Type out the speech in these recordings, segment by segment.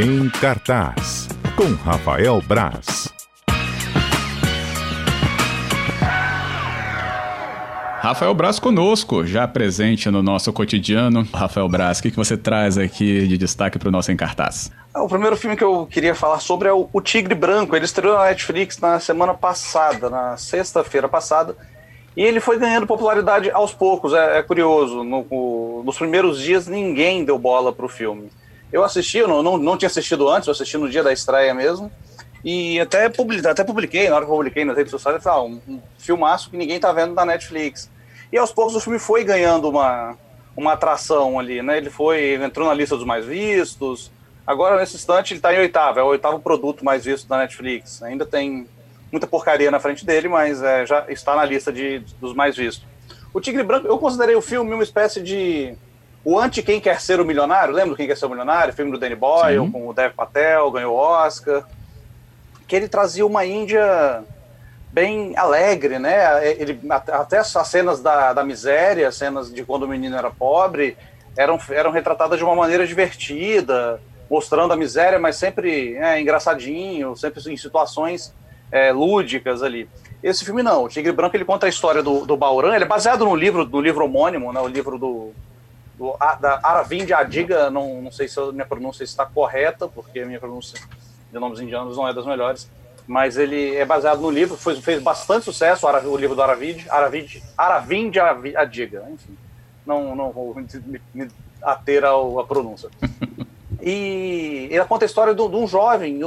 Em cartaz, com Rafael Braz. Rafael Braz conosco, já presente no nosso cotidiano. Rafael Braz, o que, você traz aqui de destaque para o nosso Em Cartaz? Ah, o primeiro filme que eu queria falar sobre é o, o Tigre Branco. Ele estreou na Netflix na semana passada, na sexta-feira passada. E ele foi ganhando popularidade aos poucos, é, é curioso. No, no, nos primeiros dias, ninguém deu bola para o filme. Eu assisti, eu não, não, não, tinha assistido antes, eu assisti no dia da estreia mesmo. E até, publiquei, até publiquei, na hora que eu publiquei nas redes sociais, falei, ah, um, um filmaço que ninguém tá vendo na Netflix. E aos poucos o filme foi ganhando uma, uma atração ali, né? Ele foi, entrou na lista dos mais vistos. Agora, nesse instante, ele está em oitavo, é o oitavo produto mais visto da Netflix. Ainda tem muita porcaria na frente dele, mas é, já está na lista de, dos mais vistos. O Tigre Branco, eu considerei o filme uma espécie de. O anti Quem Quer Ser o Milionário, lembra do Quem Quer Ser o Milionário? Filme do Danny Boyle, Sim. com o Dev Patel, ganhou Oscar. Que ele trazia uma Índia bem alegre, né? Ele, até as cenas da, da miséria, cenas de quando o menino era pobre, eram, eram retratadas de uma maneira divertida, mostrando a miséria, mas sempre é, engraçadinho, sempre em situações é, lúdicas ali. Esse filme não, o Tigre Branco ele conta a história do, do Bauran, ele é baseado no livro, no livro homônimo, né, o livro do, da Aravind Adiga, não, não sei se a minha pronúncia está correta, porque a minha pronúncia de nomes indianos não é das melhores, mas ele é baseado no livro, foi, fez bastante sucesso, o livro do Aravind, Aravind, Aravind Adiga, enfim, não, não vou me, me ater à pronúncia. E ele conta a história de, um jovem,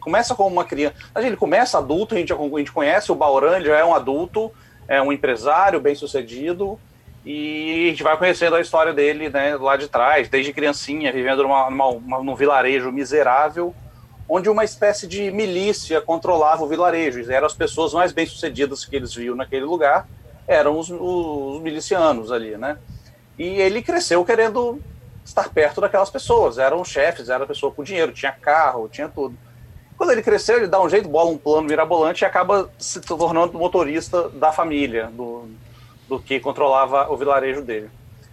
começa como uma criança. Ele começa adulto, a gente, a gente conhece o Bauran, ele já é um adulto, é um empresário bem sucedido, e a gente vai conhecendo a história dele né, lá de trás, desde criancinha, vivendo numa, numa, num vilarejo miserável, onde uma espécie de milícia controlava o vilarejo. Eram as pessoas mais bem-sucedidas que eles viam naquele lugar, eram os, os milicianos ali, né? E ele cresceu querendo estar perto daquelas pessoas. Eram chefes, era pessoa com dinheiro, tinha carro, tinha tudo. Quando ele cresceu, ele dá um jeito, bola um plano mirabolante e acaba se tornando motorista da família, do, do que controlava o vilarejo dele.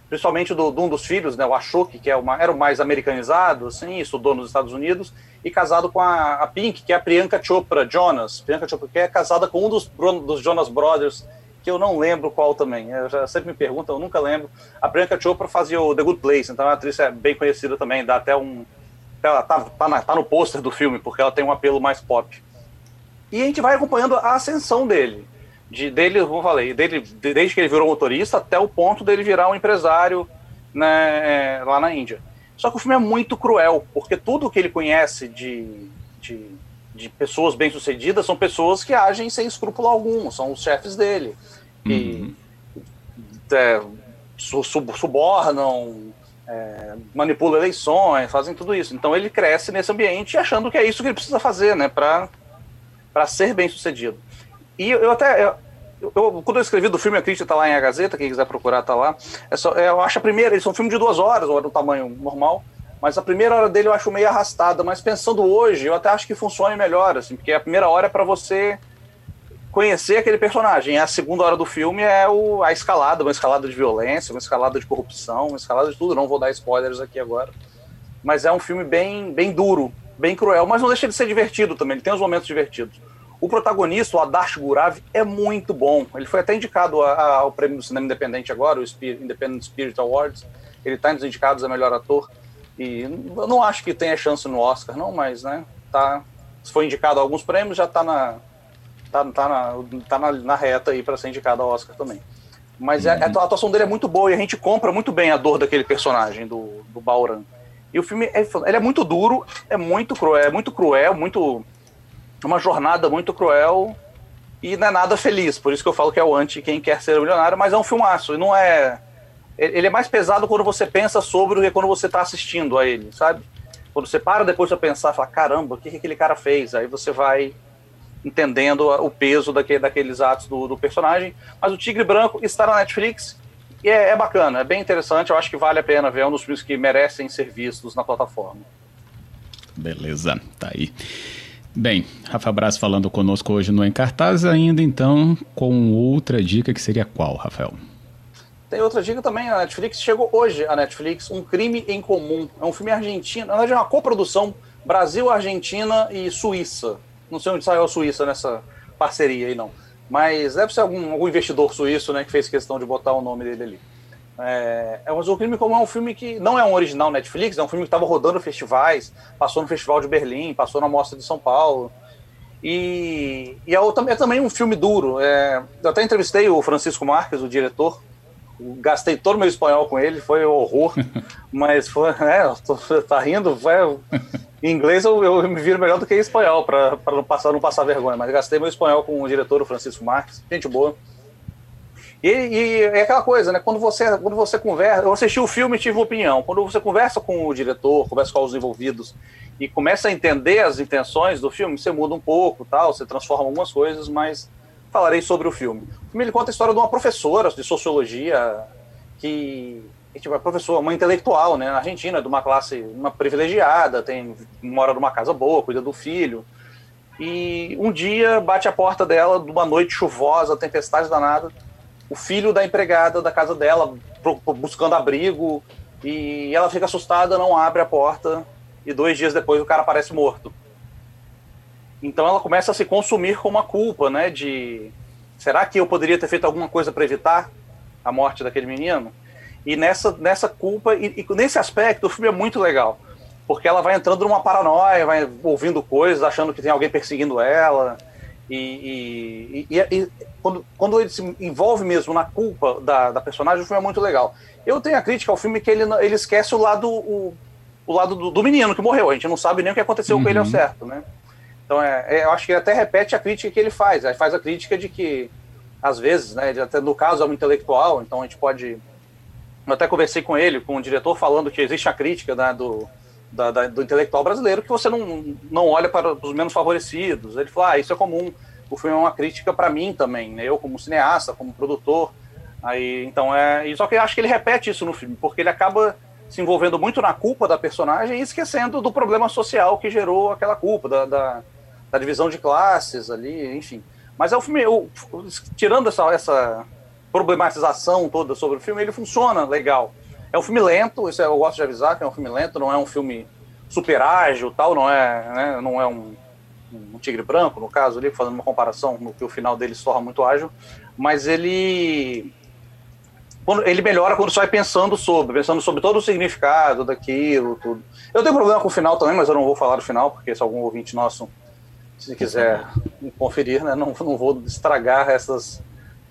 Principalmente do, de um dos filhos, né, o Ashok, que é uma, era o mais americanizado, assim, estudou nos Estados Unidos, e casado com a, a Pink, que é a Priyanka Chopra Jonas. Priyanka Chopra, que é casada com um dos, dos Jonas Brothers, que eu não lembro qual também. Eu já sempre me perguntam, eu nunca lembro. A Priyanka Chopra fazia o The Good Place, então a atriz é bem conhecida também, dá até um. Ela tá, tá, na, tá no pôster do filme, porque ela tem um apelo mais pop. E a gente vai acompanhando a ascensão dele. De, dele, como eu falei, dele, desde que ele virou motorista até o ponto dele virar um empresário né, é, lá na Índia. Só que o filme é muito cruel, porque tudo que ele conhece de, de, de pessoas bem-sucedidas são pessoas que agem sem escrúpulo algum, são os chefes dele que uhum. é, subornam, é, manipulam eleições, fazem tudo isso. Então ele cresce nesse ambiente achando que é isso que ele precisa fazer, né, para ser bem sucedido. E eu até. Eu, eu, quando eu escrevi do filme, a crítica está lá em A Gazeta, quem quiser procurar está lá. É só, é, eu acho a primeira, eles são um filme de duas horas, ou é do tamanho normal, mas a primeira hora dele eu acho meio arrastada. Mas pensando hoje, eu até acho que funciona melhor, assim, porque a primeira hora é para você conhecer aquele personagem. A segunda hora do filme é o, a escalada, uma escalada de violência, uma escalada de corrupção, uma escalada de tudo. Não vou dar spoilers aqui agora. Mas é um filme bem, bem duro, bem cruel, mas não deixa de ser divertido também. Ele tem uns momentos divertidos. O protagonista, o Adarsh Gurav, é muito bom. Ele foi até indicado a, a, ao prêmio do cinema independente agora, o Spirit, Independent Spirit Awards. Ele está nos indicados a melhor ator. E eu não acho que tenha chance no Oscar, não, mas, né, tá. Se foi indicado a alguns prêmios, já está na, tá, tá, na, tá na, na reta aí para ser indicado ao Oscar também. Mas é, uhum. a, a, atuação dele é muito boa e a gente compra muito bem a dor daquele personagem, do, do Bauran. E o filme é, ele é muito duro, é muito cruel, é muito cruel, muito. Uma jornada muito cruel e não é nada feliz. Por isso que eu falo que é o anti quem quer ser milionário, mas é um filmaço. E não é. Ele é mais pesado quando você pensa sobre do que quando você está assistindo a ele, sabe? Quando você para depois de pensar, fala, caramba, o que, que aquele cara fez? Aí você vai entendendo o peso daquele, daqueles atos do, do, personagem. Mas o Tigre Branco está na Netflix e é, é, bacana, é bem interessante. Eu acho que vale a pena ver, é um dos filmes que merecem ser vistos na plataforma. Beleza, tá aí. Bem, Rafa Braz falando conosco hoje no Encartaz, ainda então com outra dica que seria qual, Rafael? Tem outra dica também, a Netflix chegou hoje, a Netflix, Um Crime em Comum. É um filme argentino, na verdade é uma coprodução Brasil, Argentina e Suíça. Não sei onde saiu a Suíça nessa parceria aí, não. Mas deve ser algum, algum investidor suíço né, que fez questão de botar o nome dele ali. É, é, o Crime Comum é um filme que não é um original Netflix, é um filme que estava rodando festivais, passou no Festival de Berlim, passou na Mostra de São Paulo. E, e é, é também um filme duro. É, eu até entrevistei o Francisco Marques, o diretor, gastei todo o meu espanhol com ele, foi um horror, mas foi, é, tô, tá rindo, foi, em inglês eu, eu, me viro melhor do que em espanhol, para não passar, não passar vergonha, mas gastei meu espanhol com o diretor, o Francisco Marques, gente boa. E, e, é aquela coisa, né? Quando você, quando você conversa, eu assisti o filme e tive opinião. Quando você conversa com o diretor, conversa com os envolvidos e começa a entender as intenções do filme, você muda um pouco, tal, você transforma algumas coisas, mas falarei sobre o filme. O filme ele conta a história de uma professora de sociologia que, tipo, é professora, uma intelectual, né, na Argentina, de uma classe uma privilegiada, tem mora numa casa boa, cuida do filho. E um dia bate a porta dela, de uma noite chuvosa, tempestade danada o filho da empregada da casa dela buscando abrigo e ela fica assustada, não abre a porta e dois dias depois o cara aparece morto. Então ela começa a se consumir com uma culpa, né? De será que eu poderia ter feito alguma coisa para evitar a morte daquele menino? E nessa, nessa culpa, e, e, nesse aspecto, o filme é muito legal. Porque ela vai entrando numa paranoia, vai ouvindo coisas, achando que tem alguém perseguindo ela. E, e, e, quando, quando ele se envolve mesmo na culpa da, da personagem, o filme é muito legal. Eu tenho a crítica ao filme que ele, ele esquece o lado, o, o lado do, do menino que morreu. A gente não sabe nem o que aconteceu uhum. com ele ao uhum. certo, né? Então, é, é, eu acho que ele até repete a crítica que ele faz. Ele faz a crítica de que, às vezes, né, até no caso é um intelectual, então a gente pode. Eu até conversei com ele, com o diretor, falando que existe a crítica né, do, da, da, do intelectual brasileiro que você não, não olha para os menos favorecidos. Ele falou: ah, isso é comum o filme é uma crítica para mim também, né? Eu como cineasta, como produtor. Aí, então é, só que eu acho que ele repete isso no filme, porque ele acaba se envolvendo muito na culpa da personagem e esquecendo do problema social que gerou aquela culpa, da, da, da divisão de classes ali, enfim. Mas é o filme, eu, tirando essa, essa problematização toda sobre o filme, ele funciona legal. É um filme lento, isso eu gosto de avisar que é um filme lento, não é um filme super ágil, tal, não é, né, não é um um tigre branco, no caso ali, fazendo uma comparação no que o final dele se torna muito ágil, mas ele quando, ele melhora quando você vai pensando sobre, pensando sobre todo o significado daquilo, tudo. Eu tenho problema com o final também, mas eu não vou falar do final, porque se algum ouvinte nosso se quiser conferir, né, não, não vou estragar essas,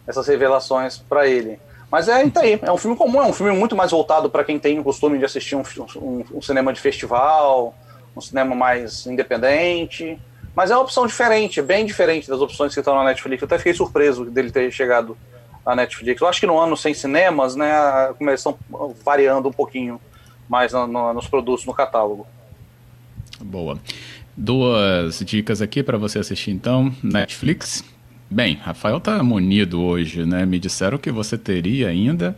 essas revelações para ele. Mas é tá aí, é um filme comum, é um filme muito mais voltado para quem tem o costume de assistir um, um, um cinema de festival, um cinema mais independente, mas é uma opção diferente, bem diferente das opções que estão na Netflix. Eu até fiquei surpreso dele ter chegado na Netflix. Eu acho que no ano sem cinemas, né, como eles estão variando um pouquinho mais no, no, nos produtos no catálogo. Boa. Duas dicas aqui para você assistir então, Netflix. Bem, Rafael tá munido hoje, né? Me disseram que você teria ainda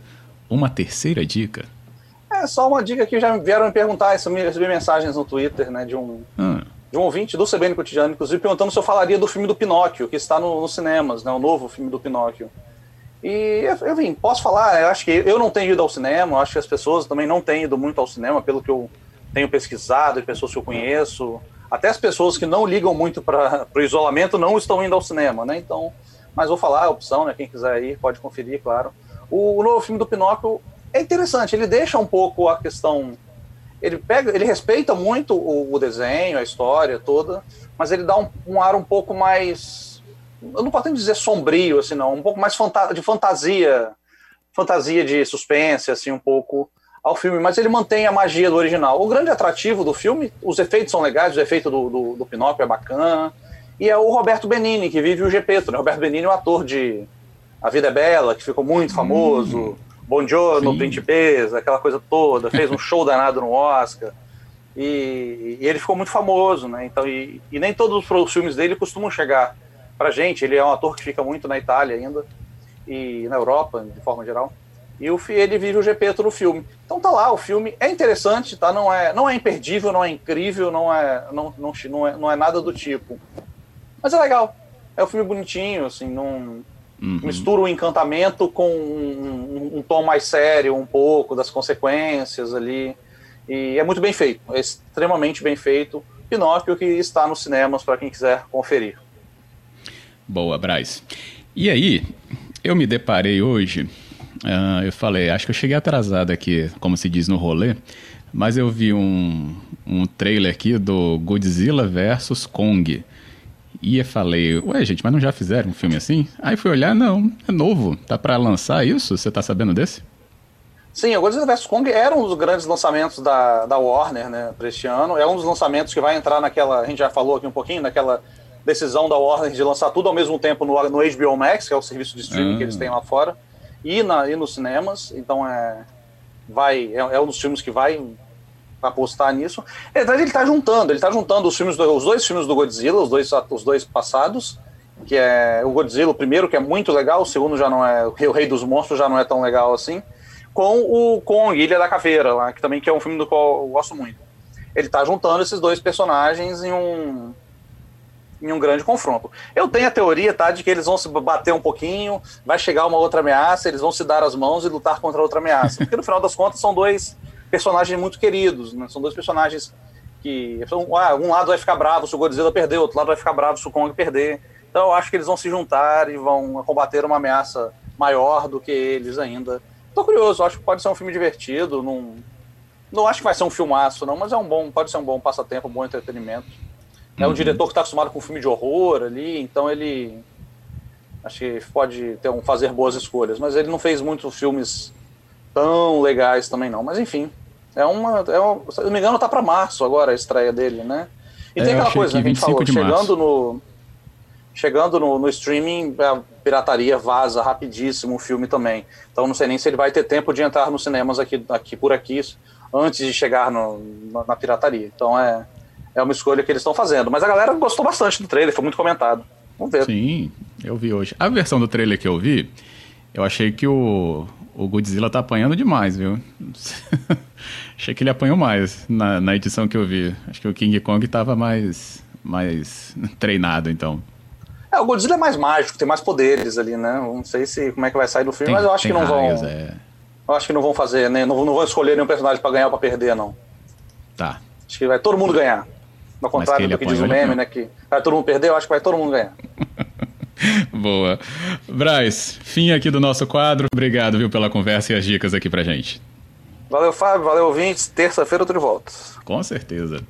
uma terceira dica. É só uma dica que já vieram me perguntar, recebi mensagens no Twitter, né, de um ah de um ouvinte do CBN Cotidiano, inclusive, perguntando se eu falaria do filme do Pinóquio, que está nos no cinemas, né, o novo filme do Pinóquio. E, eu vim, posso falar, eu acho que eu não tenho ido ao cinema, acho que as pessoas também não têm ido muito ao cinema, pelo que eu tenho pesquisado e pessoas que eu conheço. Até as pessoas que não ligam muito para o isolamento não estão indo ao cinema, né? Então, mas vou falar a opção, né? Quem quiser ir pode conferir, claro. O, o novo filme do Pinóquio é interessante, ele deixa um pouco a questão ele pega, ele respeita muito o, o desenho, a história toda, mas ele dá um, um, ar um pouco mais, eu não posso dizer sombrio, assim, não, um pouco mais fanta de fantasia, fantasia de suspense, assim, um pouco ao filme, mas ele mantém a magia do original. O grande atrativo do filme, os efeitos são legais, o efeito do, do, do Pinóquio é bacana, e é o Roberto Benini, que vive o Gepeto, né? Roberto Benini é um ator de A Vida é Bela, que ficou muito famoso, hum. Buongiorno, Sim. Principesa, aquela coisa toda, fez um show danado no Oscar. E, e, ele ficou muito famoso, né? Então, e, e, nem todos os filmes dele costumam chegar pra gente. Ele é um ator que fica muito na Itália ainda e na Europa, de forma geral. E o, ele vive o GP no filme. Então tá lá, o filme é interessante, tá? Não é, não é imperdível, não é incrível, não é, não, não, não, é, não é nada do tipo. Mas é legal. É um filme bonitinho, assim, não, Uhum. Mistura o encantamento com um, um, um, tom mais sério, um pouco das consequências ali. E é muito bem feito, é extremamente bem feito. Pinóquio, que está nos cinemas para quem quiser conferir. Boa, Braz. E aí, eu me deparei hoje, uh, eu falei, acho que eu cheguei atrasado aqui, como se diz no rolê, mas eu vi um, um trailer aqui do Godzilla vs Kong. E eu falei, ué, gente, mas não já fizeram um filme assim? Aí fui olhar, não, é novo, tá para lançar isso? Você tá sabendo desse? Sim, o Godzilla vs Kong era um dos grandes lançamentos da, da Warner, né, para este ano. É um dos lançamentos que vai entrar naquela, a gente já falou aqui um pouquinho, naquela decisão da Warner de lançar tudo ao mesmo tempo no, no HBO Max, que é o serviço de streaming que eles têm lá fora, e, na, e nos cinemas. Então é, vai, é, é um dos filmes que vai apostar nisso. Ele, ele tá juntando, ele tá juntando os filmes, do, os dois filmes do Godzilla, os dois, os dois passados, que é o Godzilla, o primeiro, que é muito legal, o segundo já não é, o Rei dos Monstros já não é tão legal assim, com o Kong, Ilha da Caveira, lá, que também que é um filme do qual eu gosto muito. Ele tá juntando esses dois personagens em um em um grande confronto. Eu tenho a teoria, tá, de que eles vão se bater um pouquinho, vai chegar uma outra ameaça, eles vão se dar as mãos e lutar contra outra ameaça. Porque no final das contas são dois personagens muito queridos, né? São dois personagens que. Ah, um lado vai ficar bravo se o Godzilla perder, outro lado vai ficar bravo se o Kong perder. Então eu acho que eles vão se juntar e vão combater uma ameaça maior do que eles ainda. Tô curioso, acho que pode ser um filme divertido. Não, não acho que vai ser um filmaço, não, mas é um bom, pode ser um bom passatempo, um bom entretenimento. É um uhum. diretor que está acostumado com filme de horror ali, então ele acho que pode ter um fazer boas escolhas, mas ele não fez muitos filmes tão legais também não. Mas enfim, é uma. É uma se não me engano, tá para março agora a estreia dele, né? E é, tem aquela coisa né, que a gente falou, chegando no. Chegando no, no, streaming, a pirataria vaza rapidíssimo o filme também. Então não sei nem se ele vai ter tempo de entrar nos cinemas aqui, aqui por aqui antes de chegar no, na, na pirataria. Então é, é uma escolha que eles estão fazendo. Mas a galera gostou bastante do trailer, foi muito comentado. Vamos ver. Sim, eu vi hoje. A versão do trailer que eu vi, eu achei que o, o Godzilla tá apanhando demais, viu? Achei que ele apanhou mais na, na edição que eu vi. Acho que o King Kong tava mais, mais treinado, então. É, o Godzilla é mais mágico, tem mais poderes ali, né? Não sei se como é que vai sair do filme, tem, mas eu acho que não raios, vão. É... Eu acho que não vão fazer, né? Não, não vão escolher nenhum personagem para ganhar ou pra perder, não. Tá. Acho que vai todo mundo ganhar. Ao contrário do que diz o meme, né? Que vai todo mundo perder, eu acho que vai todo mundo ganhar. Boa. Braz, fim aqui do nosso quadro. Obrigado, viu, pela conversa e as dicas aqui pra gente. Valeu, Fábio. Valeu, ouvintes. Terça-feira eu tô de volta. Com certeza.